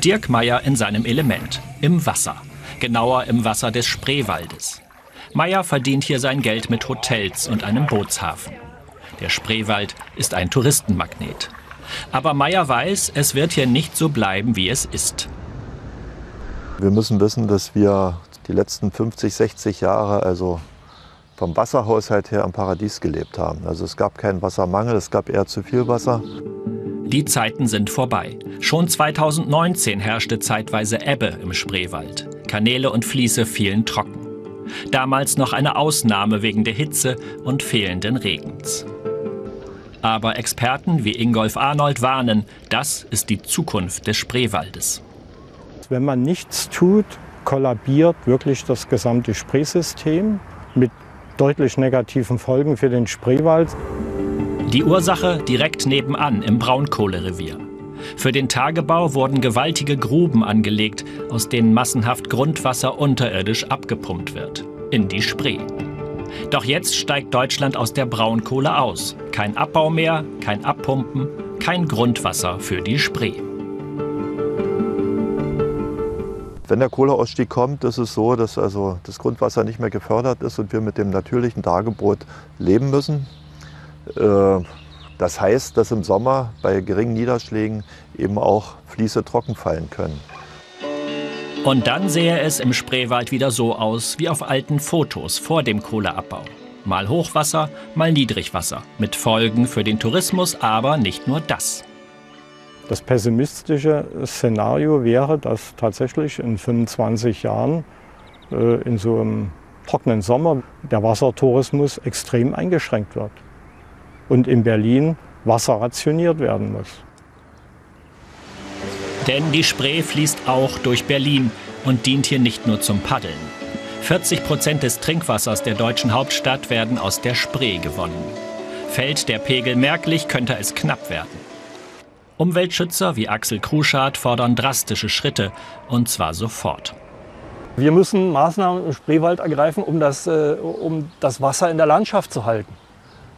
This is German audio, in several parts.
Dirk Meyer in seinem Element, im Wasser. Genauer im Wasser des Spreewaldes. Meyer verdient hier sein Geld mit Hotels und einem Bootshafen. Der Spreewald ist ein Touristenmagnet. Aber Meyer weiß, es wird hier nicht so bleiben, wie es ist. Wir müssen wissen, dass wir die letzten 50, 60 Jahre, also vom Wasserhaushalt her am Paradies gelebt haben. Also es gab keinen Wassermangel, es gab eher zu viel Wasser. Die Zeiten sind vorbei. Schon 2019 herrschte zeitweise Ebbe im Spreewald. Kanäle und Fließe fielen trocken. Damals noch eine Ausnahme wegen der Hitze und fehlenden Regens. Aber Experten wie Ingolf Arnold warnen, das ist die Zukunft des Spreewaldes. Wenn man nichts tut, kollabiert wirklich das gesamte Spreesystem mit deutlich negativen Folgen für den Spreewald. Die Ursache direkt nebenan im Braunkohlerevier. Für den Tagebau wurden gewaltige Gruben angelegt, aus denen massenhaft Grundwasser unterirdisch abgepumpt wird. In die Spree. Doch jetzt steigt Deutschland aus der Braunkohle aus. Kein Abbau mehr, kein Abpumpen, kein Grundwasser für die Spree. Wenn der Kohleausstieg kommt, ist es so, dass also das Grundwasser nicht mehr gefördert ist und wir mit dem natürlichen Tagebrot leben müssen. Äh, das heißt, dass im Sommer bei geringen Niederschlägen eben auch Fließe trocken fallen können. Und dann sähe es im Spreewald wieder so aus wie auf alten Fotos vor dem Kohleabbau. Mal Hochwasser, mal Niedrigwasser. Mit Folgen für den Tourismus, aber nicht nur das. Das pessimistische Szenario wäre, dass tatsächlich in 25 Jahren äh, in so einem trockenen Sommer der Wassertourismus extrem eingeschränkt wird und in Berlin Wasser rationiert werden muss. Denn die Spree fließt auch durch Berlin und dient hier nicht nur zum Paddeln. 40 Prozent des Trinkwassers der deutschen Hauptstadt werden aus der Spree gewonnen. Fällt der Pegel merklich, könnte es knapp werden. Umweltschützer wie Axel Kruschardt fordern drastische Schritte, und zwar sofort. Wir müssen Maßnahmen im Spreewald ergreifen, um das, äh, um das Wasser in der Landschaft zu halten.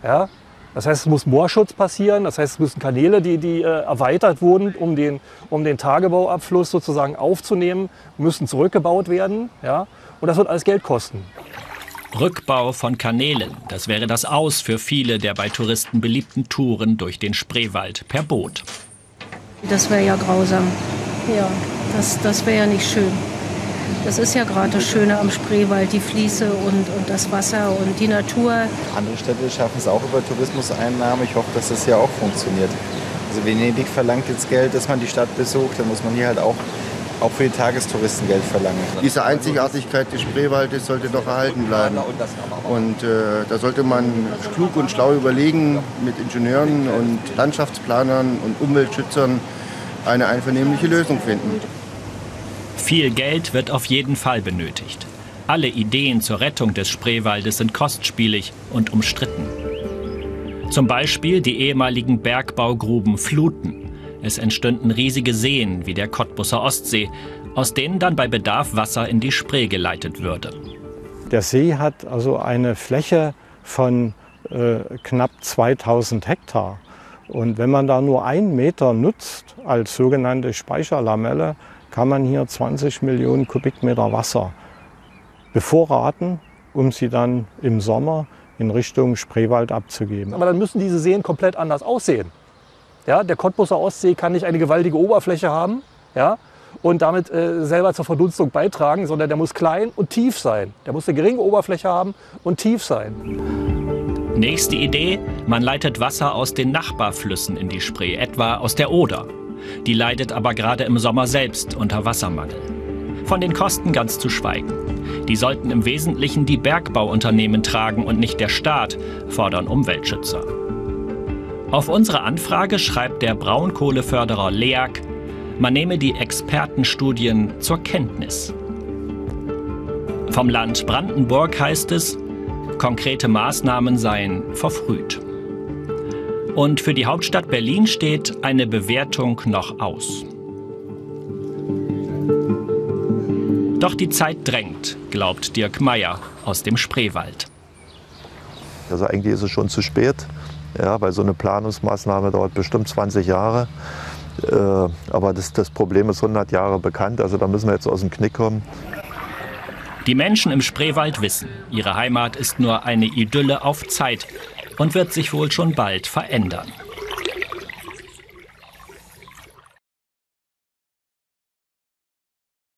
Ja? Das heißt, es muss Moorschutz passieren, das heißt, es müssen Kanäle, die, die äh, erweitert wurden, um den, um den Tagebauabfluss sozusagen aufzunehmen, müssen zurückgebaut werden. Ja? Und das wird alles Geld kosten. Rückbau von Kanälen, das wäre das Aus für viele der bei Touristen beliebten Touren durch den Spreewald per Boot. Das wäre ja grausam. Ja, das, das wäre ja nicht schön. Das ist ja gerade das Schöne am Spreewald, die Fließe und, und das Wasser und die Natur. Andere Städte schaffen es auch über Tourismuseinnahmen. Ich hoffe, dass das hier auch funktioniert. Also Venedig verlangt jetzt Geld, dass man die Stadt besucht. Dann muss man hier halt auch, auch für die Touristen Geld verlangen. Diese Einzigartigkeit des Spreewaldes sollte doch erhalten bleiben. Und äh, da sollte man klug und schlau überlegen, mit Ingenieuren und Landschaftsplanern und Umweltschützern eine einvernehmliche Lösung finden. Viel Geld wird auf jeden Fall benötigt. Alle Ideen zur Rettung des Spreewaldes sind kostspielig und umstritten. Zum Beispiel die ehemaligen Bergbaugruben fluten. Es entstünden riesige Seen wie der Cottbusser Ostsee, aus denen dann bei Bedarf Wasser in die Spree geleitet würde. Der See hat also eine Fläche von äh, knapp 2000 Hektar. Und wenn man da nur einen Meter nutzt als sogenannte Speicherlamelle, kann man hier 20 Millionen Kubikmeter Wasser bevorraten, um sie dann im Sommer in Richtung Spreewald abzugeben. Aber dann müssen diese Seen komplett anders aussehen. Ja, der Cottbuser Ostsee kann nicht eine gewaltige Oberfläche haben ja, und damit äh, selber zur Verdunstung beitragen, sondern der muss klein und tief sein. Der muss eine geringe Oberfläche haben und tief sein. Nächste Idee, man leitet Wasser aus den Nachbarflüssen in die Spree, etwa aus der Oder. Die leidet aber gerade im Sommer selbst unter Wassermangel. Von den Kosten ganz zu schweigen. Die sollten im Wesentlichen die Bergbauunternehmen tragen und nicht der Staat, fordern Umweltschützer. Auf unsere Anfrage schreibt der Braunkohleförderer LEAG, man nehme die Expertenstudien zur Kenntnis. Vom Land Brandenburg heißt es, konkrete Maßnahmen seien verfrüht. Und für die Hauptstadt Berlin steht eine Bewertung noch aus. Doch die Zeit drängt, glaubt Dirk Meyer aus dem Spreewald. Also eigentlich ist es schon zu spät, ja, weil so eine Planungsmaßnahme dauert bestimmt 20 Jahre. Äh, aber das, das Problem ist 100 Jahre bekannt, also da müssen wir jetzt aus dem Knick kommen. Die Menschen im Spreewald wissen, ihre Heimat ist nur eine Idylle auf Zeit und wird sich wohl schon bald verändern.